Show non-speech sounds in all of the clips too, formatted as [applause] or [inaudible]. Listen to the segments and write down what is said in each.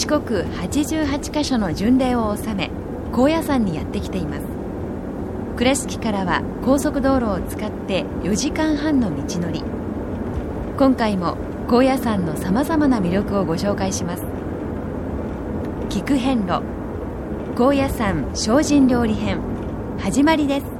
四国88カ所の巡礼を収め高野山にやってきています。倉敷からは高速道路を使って4時間半の道のり。今回も高野山のさまざまな魅力をご紹介します。聞く遍路高野山精進料理編始まりです。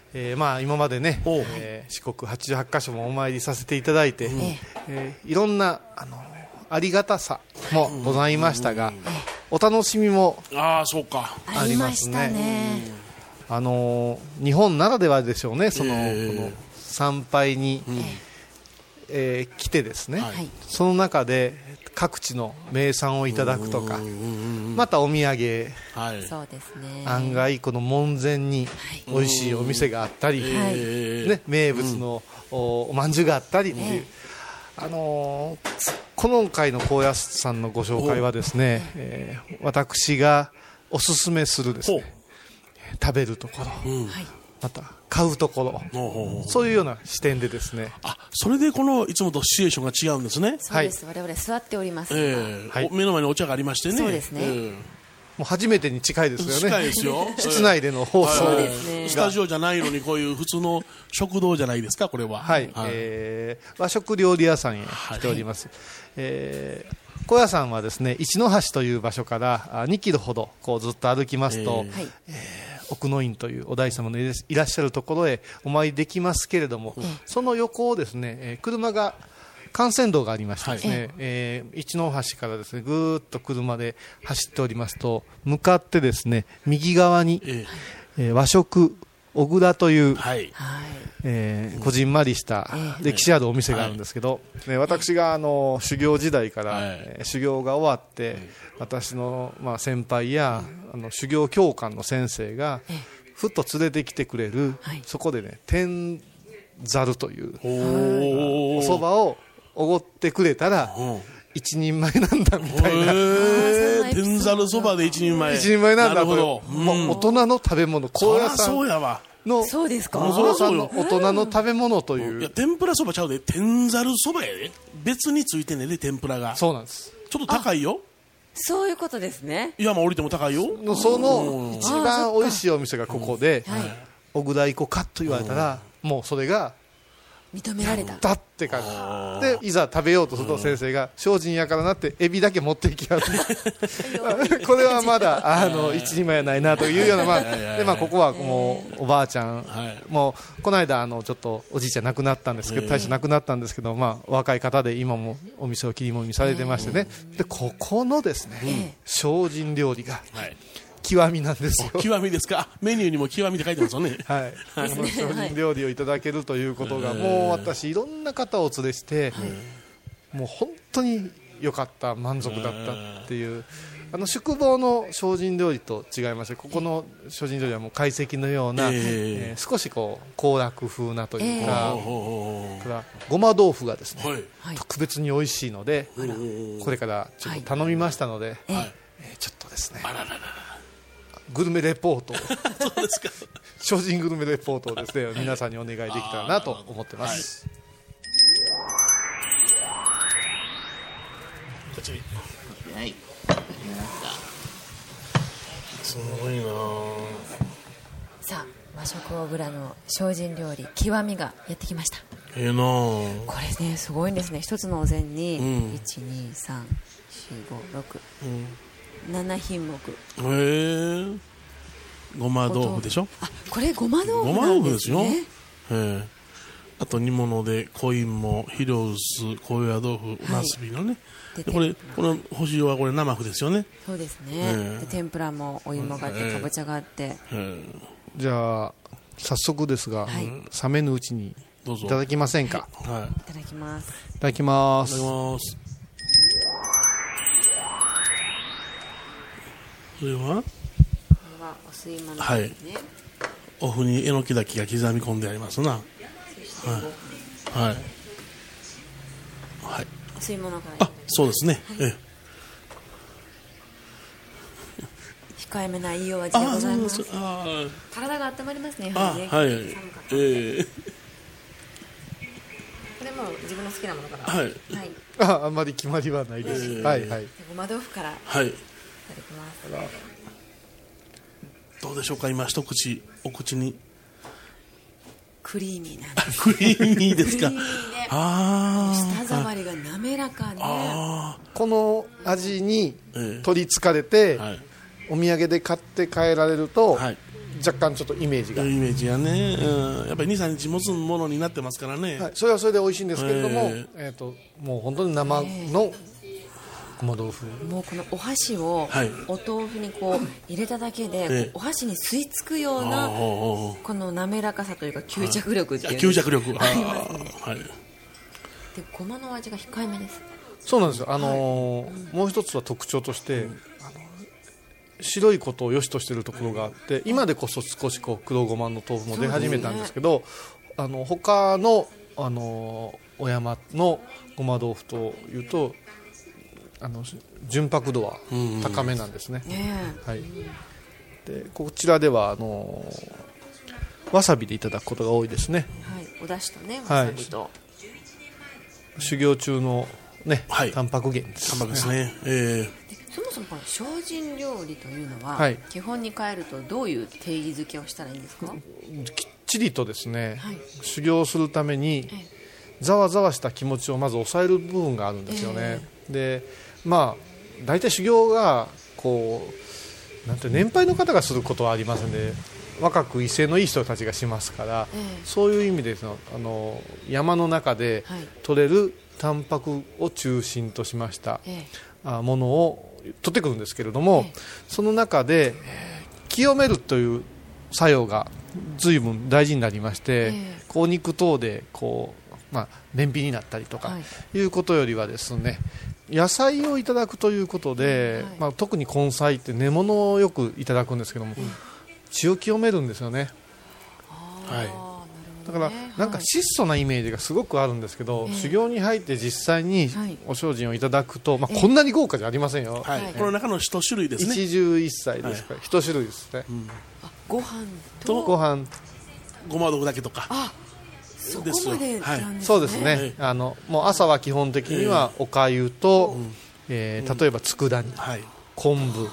えーまあ、今までね、えー四国88カ所もお参りさせていただいて、えーいろんなあのありがたさもございましたが、お楽しみもああそうか。ありますね。あのー日本ならではでしょうね、その,、ええ。この参拝に、えー来てですね、はい。その中で各地の名産をいただくとか、またお土産、はい。そうですね。案外この門前に美味しいお店があったり、えね、名物のおおまんじゅうがあったりっていう、あのーこの回の高野山のご紹介はですね、えー私がおすすめするですね食べるところ、うん。また買うところ。そういうような視点でですね。あそれでこのいつもとシチュエーションが違うんですね。そうです、我々座っております、ええ。はい。お目の前にお茶がありましてね。そうですね。えもう初めてに近いですよね。近いですよ。[laughs] 室内での放送。はいスタジオじゃないのにこういう普通の食堂じゃないですかこれは。はい、えー和食料理屋さんへ来ております、えー高野山はですね一の橋という場所からあ2キロほどこうずっと歩きますと、えーはい奥の院というお大師様のいらっしゃるところへお参りできますけれども、その横をですね、えー車が幹線道がありましてですね、えー一の橋からですねぐーっと車で走っておりますと向かってですね右側に、え。えー和食小倉という、はい。えーこじんまりした歴史あるお店があるんですけど、ね私があの修行時代から、はい。えー修行が終わって、私の、まあ、先輩や、あの修行教官の先生が、ふっと連れてきてくれる、そこでね天ざるというおおそばをおごってくれたら、うん。一人前なんだみたいな。へえ天ざるそばで一人前。一人前なんだとなるほど。もう大人の食べ物高そうやわのそうですか？高野山の大人の食べ物という。いや天ぷらそばちゃうで。天ざるそばやで。別についてんねんで天ぷらが。ちそうなんです。ょっと高いよ。そういうことですね。山降りても高いよ。のその一番美味しいお店がここで、小倉行こうかと言われたら、もうそれが認められた。だって感じ。でいざ食べようとすると先生が精進やからなってエビだけ持っていきます [laughs] これはまだあの一人前やないなというようなまあでまあここはもうおばあちゃん。はい。もうこの間あのちょっとおじいちゃん亡くなったんですけど大将亡くなったんですけどまあ若い方で今もお店を切り盛りされてましてね。でここのですね精進料理がはい極みなんですよ。極みですか？あメニューにも極みって書いてますよね。はい、この精進料理をい。ただけるとい。うことが、もう私、い。ろんな方をお連れして、もう本当に良かった、満足だったってい。う、あの宿坊の精進料理と違い。まして、ここの精進料理はもう懐石のような、えええー少しこう行楽風なとい。うか、ほうほうほそれからごま豆腐がですね、うはい。はい。特別に美味しい。ので、これからちょっと頼みましたので、はい。えーちょっとですね、グルメレポート。を。[laughs] そうですか。精進グルメレポートをですね、皆さんにお願いできたらなと思ってます。こっちにはい。すごい。なさあ和食小倉の精進料理極みがやってきましたええなあこれねすごい。んですね一つのお膳に、うん1234567品目。へえごま豆腐でしょ？あこれごま豆ごま腐なんで豆腐ですすよ、ねええあと煮物で濃いも肥料薄高野豆腐なすびのね、ででこれこの干しはこれ生麩ですよね、そうですね、ええで天ぷらもお芋があって、ええかぼちゃがあって。えじゃあ、早速ですが、はい。冷めぬうちにえどうぞ。いただきませんか？はい。いただきます。いただきます。いただき。ますそれは？これはお吸い物はいですね、お麩にえのきだけが刻み込んでありますな。はいはい。はい。お吸い物から。あそうですね、ええ。控えめないいお味でございます。体が温まりますねはりね。はい。寒かったええ。これも自分の好きなものから。はい。はい。ああんまり決まりはないです。ええ。はいはい。でごま豆腐から。いはいただきます。どうでしょうか今一口お口に。クリーミーなんです。クリーミーですか。クリーミーで。あ舌触りが滑らかで。あこの味にええ。取りつかれて、あはい。お土産で買って帰られると、はい。若干ちょっとイメージが、イメージがね、うん、やっぱり23日持つものになってますからね、はい、それはそれで美味しいんですけれども、ええ。ーともう本当に生のごま豆腐、もうこのお箸をはい。お豆腐にこう入れただけで、ええ。お箸に吸い付くようあなあこの滑らかさというか吸着力っていう吸着力。ありますね。はい。でごまの味が控えめです。そうなんですよ、あのーもう一つは特徴として、白いことを良しとしているところがあって今でこそ少しこう黒ごまの豆腐も出始めたんですけどあの他の、あのーお山のごま豆腐というとあの純白度は高めなんですね、ねはい、でこちらではあのーわさびでいただくことが多いですね。えはい。お出汁とねはい。わさびと、修行中のね、はい。タンパク源ですタンパクですね、えそもそもこの精進料理というのは、はい。基本に変えるとどういう定義づけをしたらいいんですか、きっちりとですね、はい。修行するためにえざわざわした気持ちをまず抑える部分があるんですよね、でまあ大体修行がこうなんて年配の方がすることはありませんで若く威勢のいい人たちがしますから、ええ。そういう意味でそのあの山の中ではい。取れるタンパクを中心としました、え。あものを取ってくるんですけれども、ええ。その中でえー清めるという作用が随分大事になりまして、ええ。こう肉等でこう、まあ、便秘になったりとか、はい。い、うことよりはですね野菜をいただくということで、はい。まあ、特に根菜って根物をよくいただくんですけども、血を清めるんですよね。はい。だからなんかはい質素なイメージがすごくあるんですけど、ええ。修行に入って実際にはい。お精進をいただくと、まあ、こんなに豪華じゃありませんよ、はい。はい。この中の一種類ですね。一汁一菜ですから、一種類ですね、ご飯ととご飯ごま豆腐だけとかですよ。までなんですね、そうですね、はい。あのもう朝は基本的にはおかゆと、えー例えば佃煮、はい。昆布、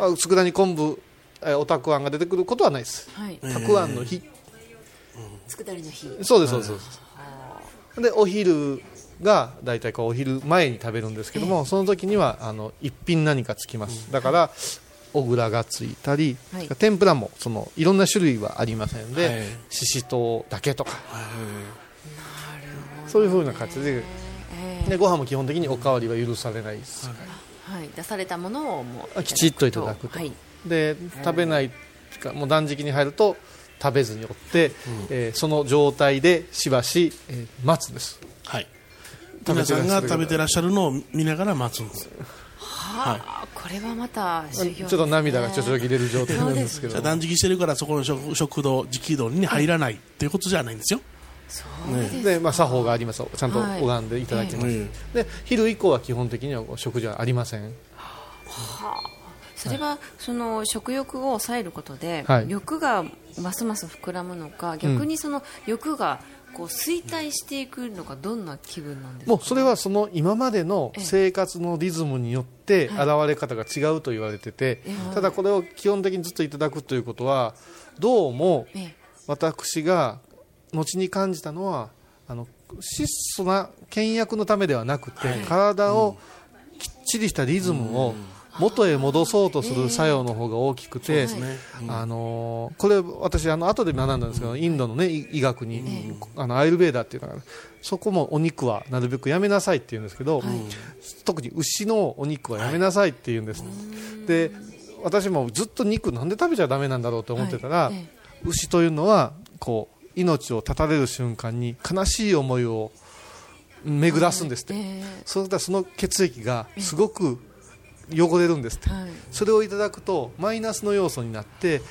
あ佃煮昆布、えーおたくあんが出てくることはないです、はい。たくあんの日、佃煮の日。そうですそうです。そうです、でお昼が大体こうお昼前に食べるんですけども、その時にはあの一品何かつきます、だから小倉がついたり、はい。天ぷらもそのいろんな種類はありませんで、はい。ししとうだけとか。はそういうふうな形でええ。でご飯も基本的におかわりは許されないです、はい、出されたものをもうあきちっといただくと。はい、で食べないかもう断食に入ると食べずにおって、えーその状態でしばし、えー待つんです。い。はい。食べ皆さんが食べてらっしゃるのを見ながら待つんです。はあ、これはまたね、ちょっと涙がちょちょぎ出る状態なんですけど。断食してるからそこの食食堂、直堂に入らないっていうことじゃないんですよ。そうですで、まあ、作法があります。ちゃんとはい拝んでいただきます、えで昼以降は基本的には食事はありません。それはその食欲を抑えることで、はい。欲がますます膨らむのか逆にその欲がこう衰退していくのかどんな気分なんですか？もうそれはその今までの生活のリズムによって現れ方が違うと言われてて、ええただこれを基本的にずっといただくということはどうもええ。私が後に感じたのはあの質素な倹約のためではなくて、体をきっちりしたリズムを元へ戻そうとする作用の方が大きくて、あのーこれ私あの後で学んだんですけど、インドの、ね、医医学に、あのアイルベーダーっていうのがそこもお肉はなるべくやめなさいって言うんですけど、特に牛のお肉はやめなさいって言うんです、で私もずっと肉なんで食べちゃダメなんだろうと思ってたら、牛というのはこう命を絶たれる瞬間に悲しい。思いを巡らすんですって、ええ。そうしたらその血液がすごく汚れるんですって、はい。それをいただくとマイナスの要素になって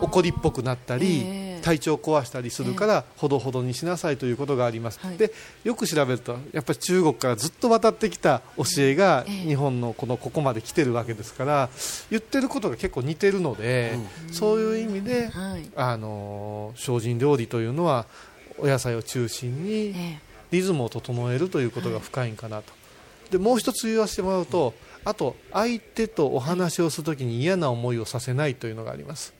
怒りっぽくなったり、ええ。体調を壊したりするから、ほどほどにしなさいということがあります、はい。でよく調べるとやっぱり中国からずっと渡ってきた教えがええ。日本のこのここまで来てるわけですから言ってることが結構似てるので、そういう意味で、はい。あの精進料理というのはお野菜を中心にええ。リズムを整えるということが深いんかなと、でもう一つ言わせてもらうとあと相手とお話をするときに嫌な思いをさせないというのがあります。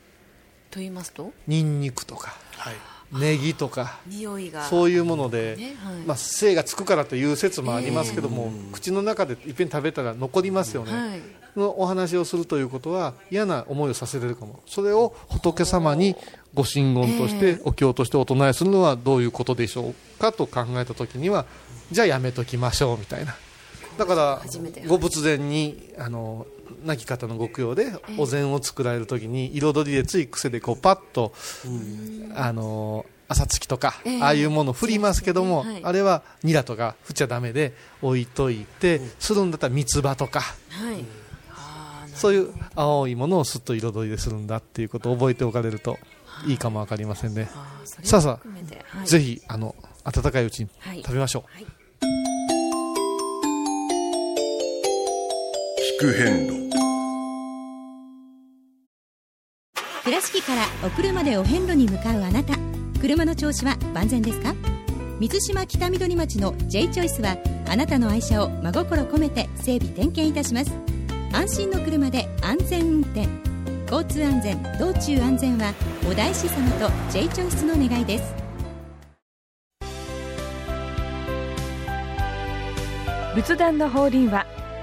と言いますと？ニンニクとかはい。ネギとか匂いが。そういうもので、ねはい。まあ、精がつくからという説もありますけども、口の中でいっぺん食べたら残りますよね、はい。のお話をするということは嫌な思いをさせてるかも。それを仏様にご神言として、お経としてお唱えするのはどういうことでしょうかと考えた時にはじゃあやめときましょうみたいなだから初めて。ご仏前にあの亡き方のご供養でお膳を作られる時に彩りでつい癖でこうパッと、あの朝月とか、ええ。ああいうものを振りますけども、ねはい。あれはニラとか振っちゃダメで置いといて、するんだったら三つ葉とか。はい。そういう青いものをすっと彩りでするんだっていうことを覚えておかれるとい。いかもわかりませんね、さあさあはい。ぜひあの温かいうちにはい。食べましょう、はい聞く変路倉敷からお車でお遍路に向かうあなた。車の調子は万全ですか？水島北緑町の J チョイスはあなたの愛車を真心込めて整備点検いたします。安心の車で安全運転。交通安全道中安全はお大師様と J チョイスの願いです。仏壇の法輪は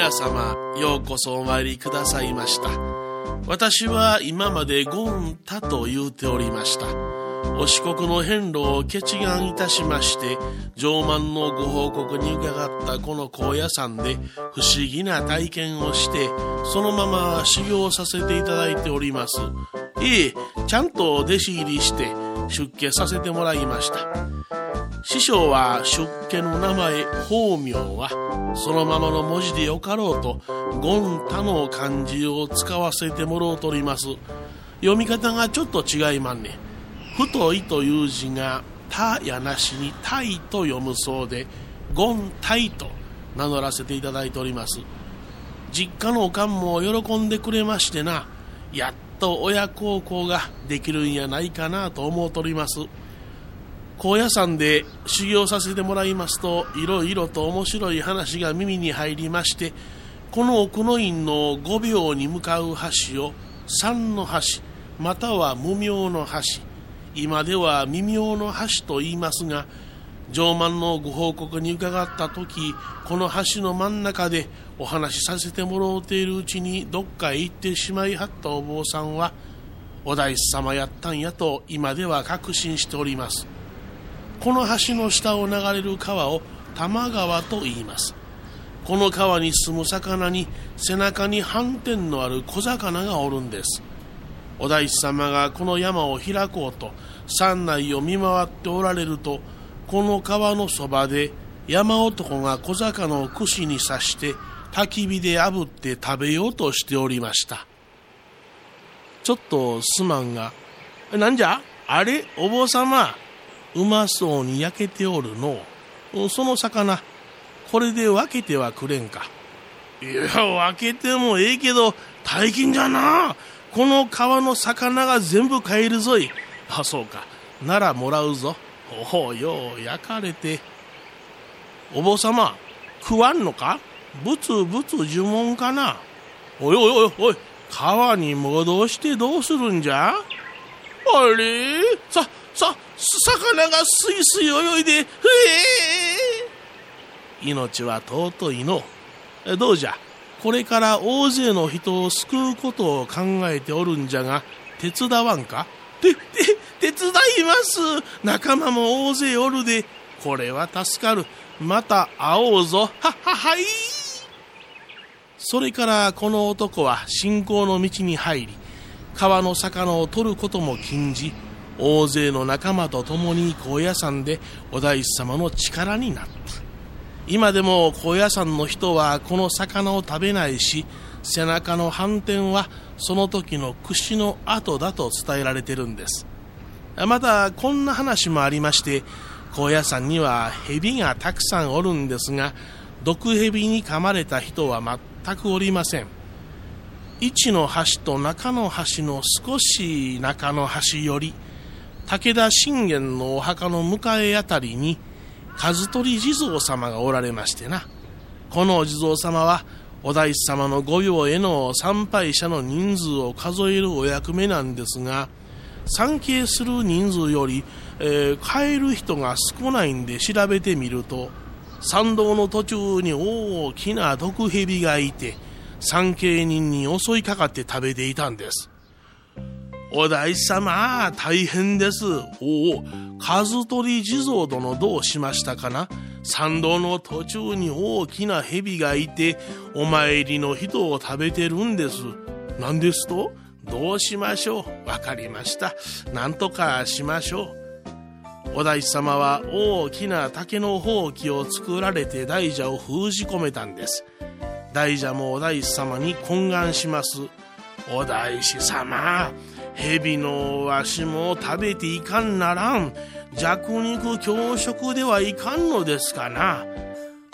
皆様、ようこそお参りくださいました。私は今までゴンタと言うておりました。お四国の遍路を決願いたしまして、上満のご報告に伺ったこの高野山で不思議な体験をして、そのまま修行させていただいております。ええ、ちゃんと弟子入りして出家させてもらいました。師匠は出家の名前法名はそのままの文字でよかろうとゴンタの漢字を使わせてもろうとります。読み方がちょっと違いまんね太いという字がたやなしにたいと読むそうでゴンタイと名乗らせていただいております。実家のおかんも喜んでくれましてなやっと親孝行ができるんやないかなと思うとります。高野山で修行させてもらいますといろいろと面白い話が耳に入りましてこの奥の院の5秒に向かう橋を三の橋または無名の橋今では未明の橋と言いますが上満のご報告に伺った時この橋の真ん中でお話しさせてもろうているうちにどっかへ行ってしまいはったお坊さんはお大師様やったんやと今では確信しております。この橋の下を流れる川を多摩川と言います。この川に住む魚に背中に斑点のある小魚がおるんです。お大師様がこの山を開こうと山内を見回っておられるとこの川のそばで山男が小魚を串に刺して焚き火で炙って食べようとしておりました。ちょっとすまんがなんじゃ？あれ？お坊様？うまそうに焼けておるのその魚これで分けてはくれんか。いや分けてもええけど大金じゃな。この川の魚が全部買えるぞい。あそうか。ならもらうぞ。おおよう焼かれて。お坊様食わんのか？ブツブツ呪文かな？おいおいおいおい川に戻してどうするんじゃ？あれ？ささ魚がすいすい泳いで、ふえ命は尊いの。どうじゃ、これから大勢の人を救うことを考えておるんじゃが、手伝わんか？て、て、手伝います仲間も大勢おるで、これは助かる。また会おうぞ。はははい。それからこの男は信仰の道に入り、川の魚を取ることも禁じ、大勢の仲間と共に高野山でお大師様の力になった。今でも高野山の人はこの魚を食べないし背中の斑点はその時の串の跡だと伝えられてるんです。またこんな話もありまして高野山には蛇がたくさんおるんですが毒蛇に噛まれた人は全くおりません。一の橋と中の橋の少し中の橋より武田信玄のお墓の向かいあたりに数取地蔵様がおられましてな。このお地蔵様はお大師様の御用への参拝者の人数を数えるお役目なんですが参詣する人数より、えー、帰る人が少ないんで調べてみると参道の途中に大きな毒蛇がいて参詣人に襲いかかって食べていたんです。お大師様、大変です。おお、数取地蔵殿どうしましたかな？参道の途中に大きな蛇がいて、お参りの人を食べてるんです。何ですと？どうしましょう？わかりました。なんとかしましょう。お大師様は大きな竹のほうきを作られて大蛇を封じ込めたんです。大蛇もお大師様に懇願します。お大師様、蛇のわしも食べていかんならん。弱肉強食ではいかんのですかな。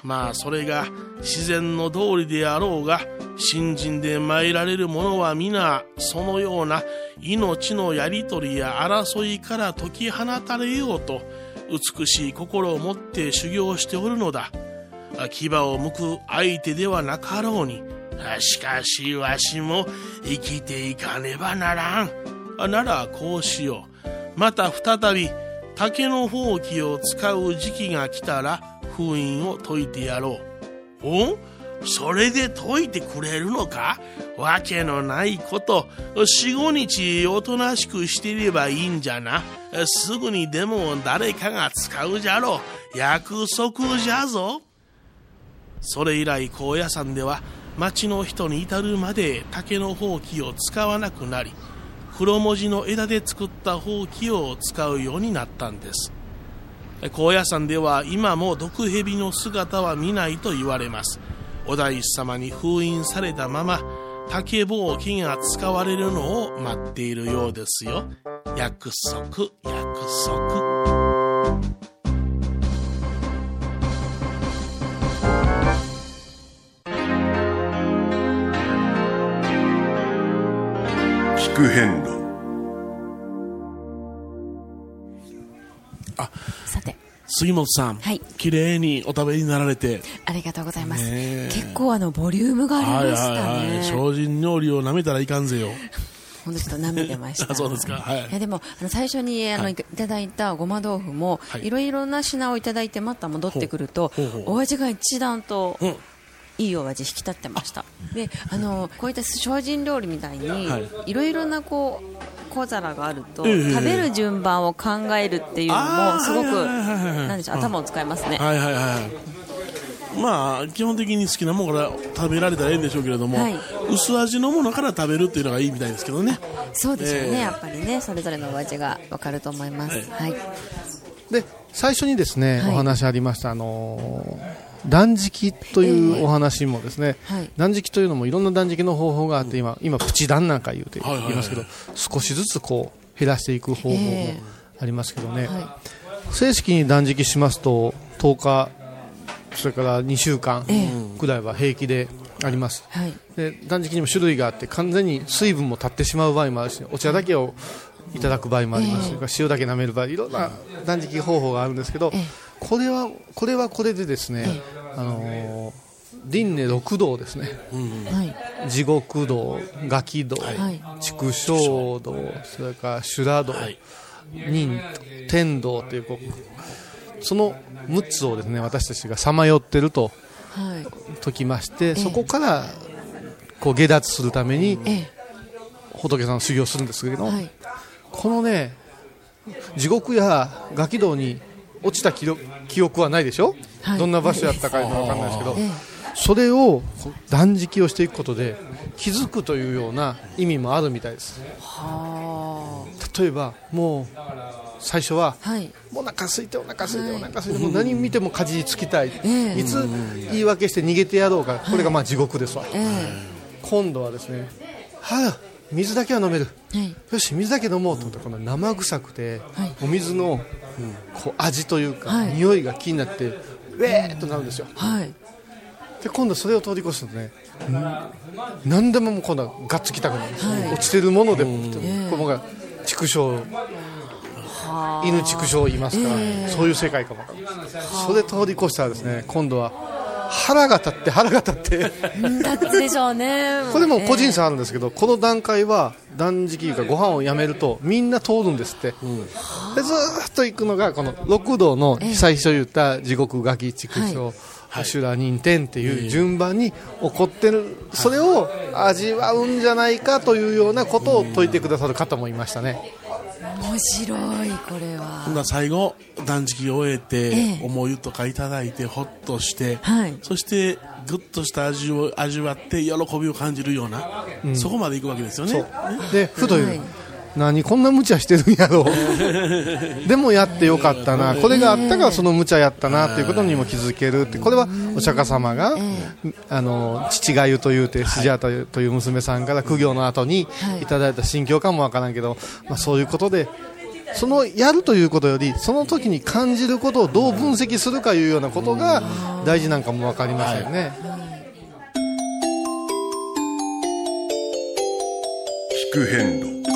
まあそれが自然の通りであろうが新人で参られる者は皆そのような命のやり取りや争いから解き放たれようと美しい心を持って修行しておるのだ。牙を向く相手ではなかろうにしかしわしも生きていかねばならん。ならこうしよう。また再び竹のほうきを使う時期が来たら封印を解いてやろう。お？それで解いてくれるのか？わけのないこと、四五日おとなしくしていればいいんじゃな。すぐにでも誰かが使うじゃろう。約束じゃぞ。それ以来高野山では町の人に至るまで竹のほうきを使わなくなり、黒文字の枝で作ったほうきを使うようになったんです。高野山では今も毒蛇の姿は見ないと言われます。お大師様に封印されたまま竹ぼうきが使われるのを待っているようですよ。約束約束。聞く変路さて。杉本さん、はい。綺麗にお食べになられて。ありがとうございます、ねえ。結構あのボリュームがありましたね、はいはいはい。精進料理を舐めたらいかんぜよ。ほんとちょっと舐めてました。あ [laughs] そうですか。はい。やでもあの最初にあの、はい。い、ただいたごま豆腐も、はい。い、ろいろな品をいただいてまた戻ってくるとほうほうほう。お味が一段とうんいいお味引き立ってました。であのこういった精進料理みたいに、はい。い、ろいろなこう小皿があると、ええ食べる順番を考えるっていうのもすごく頭を使いますね、はいはいはいまあ基本的に好きなものから食べられたらいいんでしょうけれども、はい。薄味のものから食べるっていうのがいいみたいですけどね。そうですよね、ええ。やっぱりねそれぞれのお味がわかると思います、はい。はい。で最初にですね、はい。お話ありましたあのー断食というお話もですね、はい。断食というのもいろんな断食の方法があって今今プチ断なんか言うてはいはいはい。言いますけど、少しずつこう減らしていく方法もええありますけどね、は正式に断食しますと10日それから2週間えくらいは平気であります、はい。で断食にも種類があって完全に水分も立ってしまう場合もあるしお茶だけをいただく場合もあります、それから塩だけ舐める場合いろんな断食方法があるんですけど、ええこれはこれはこれでですね、あのー輪廻六道ですね。はい。地獄道ガキ道、はい。畜生道それから修羅道、はい。人天道というこうその6つをですね私たちがさまよってるとはい。解きまして、そこからこう下脱するためにえ仏さんの修行をするんですけど、えはい。このね地獄やガキ道に落ちた記憶はないでしょ、はい。どんな場所やったかいうのは分かんないですけど、ええ。それを断食をしていくことで気づくというような意味もあるみたいです。は例えばもう最初はあはい。お腹空いてお腹空いてはい。お腹空いてもう何見てもかじりつきたい、えいつ言い訳して逃げてやろうか。これがまあ地獄ですわ、え。今度はですねはあ水だけは飲める。えはい。よし水だけ飲もうと思った。らこの生臭くて、はい。お水のこう味というか、はい。匂いが気になってウェーっとなるんですよ。はい。で今度それを通り越すとねん何でももう今度はがっつきたくなるはい。落ちてるものでも、えこのが畜生犬畜生言いますから、そういう世界かもそれ通り越したらですね今度は腹が立って腹が立って。だってでしょうね。[laughs] これも個人差差あるんですけど、この段階は断食かご飯をやめるとみんな通るんですって、でずーっと行くのがこの六道の最初言った地獄ガキ畜生、修羅人天っていう順番に起こってる、それを味わうんじゃないかというようなことを説いてくださる方もいましたね。面白いこれは。ほんなら最後断食を終えて、ええ。思い湯とかいただいてほっとして、はい。そしてぐっとした味を味わって喜びを感じるような、そこまでいくわけですよね。でふと言う、はい何こんな無茶してるんやろ。う [laughs] でもやってよかったな。これがあったからその無茶やったなということにも気づけるって。これはお釈迦様が、あの父がゆというてスジャータという娘さんから苦行の後にはい。いただいた心境かもわからんけど、まあ、そういうことでそのやるということよりその時に感じることをどう分析するかいうようなことが大事なんかも分かりませんね。聞く変路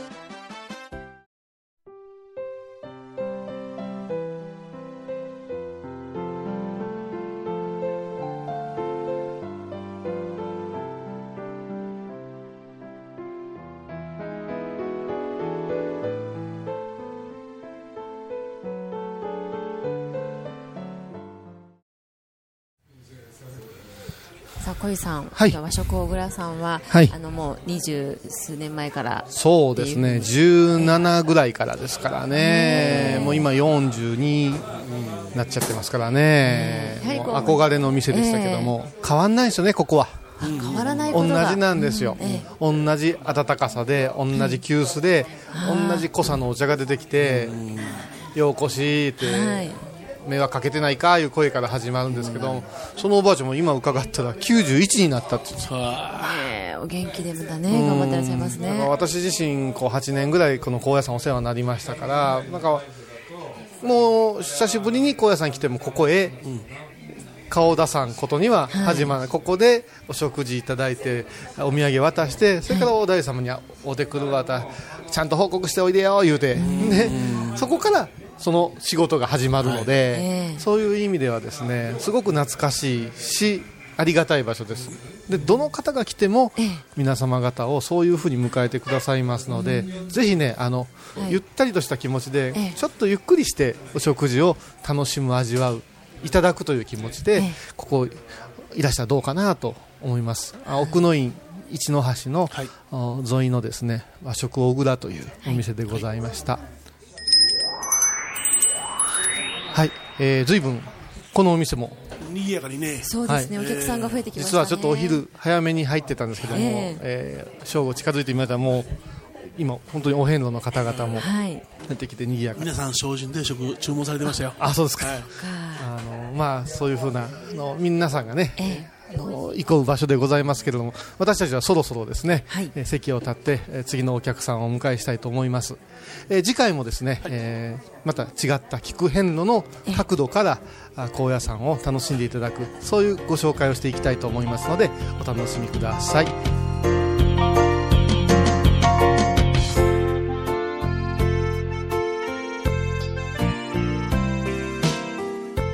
小井さん、はい。和食小倉さんは、はい。あのもう二十数年前から。そうですね。17ぐらいからですからね。もう今42になっちゃってますからね。憧れの店でしたけども、変わんないですよねここは。変わらないこ同じなんですよ、え同じ温かさで同じ急須で、同じ濃さのお茶が出てきて、ようこしって、はい迷惑かけてないかいう声から始まるんですけど、そのおばあちゃんも今伺ったら91になったって言うんですよ。えー。お元気でまたね頑張ってらっしゃいますね。私自身こう8年ぐらいこの高野山お世話になりましたからなんかもう久しぶりに高野山来てもここへ顔を出さんことには始まらない、ここでお食事いただいてお土産渡してそれからお大様にお手くるわたちゃんと報告しておいでよ言うて。でそこからその仕事が始まるので、ええ。そういう意味ではですねすごく懐かしいしありがたい場所です。でどの方が来てもええ。皆様方をそういうふうに迎えてくださいますので、ぜひねあの、はい。ゆったりとした気持ちで、ええ。ちょっとゆっくりしてお食事を楽しむ味わういただくという気持ちで、ええ。ここいらしたらどうかなと思います。あ奥の院一の橋の、あ沿いのですね和食小倉というお店でございました。はい、えー、随分このお店も。賑やかにね。そうですね、はい。お客さんが増えてきましたね。実はちょっとお昼早めに入ってたんですけども、ええ。ー正午近づいてみたらもう今本当にお遍路の方々もはい。出てきて賑やか。皆さん精進定食注文されてましたよ。あそうですか、はいあのまあそういうふうなあの皆さんがね、えあの行こう場所でございますけれども私たちはそろそろですね、はい。えー席を立って、えー次のお客さんをお迎えしたいと思います、えー次回もですね、えーまた違った聞く遍路の角度からあ高野山を楽しんでいただくそういうご紹介をしていきたいと思いますのでお楽しみください。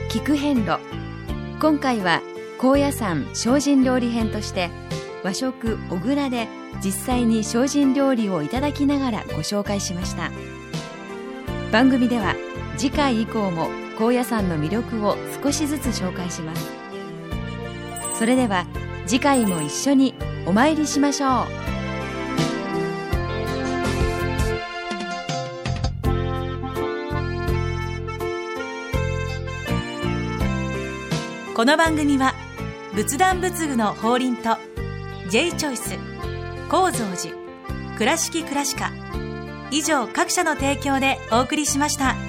聞く遍路。今回は高野山精進料理編として和食小倉で実際に精進料理をいただきながらご紹介しました。番組では次回以降も高野山の魅力を少しずつ紹介します。それでは次回も一緒にお参りしましょう。この番組は仏壇仏具の法輪と J チョイス構造寺倉敷倉敷科以上各社の提供でお送りしました。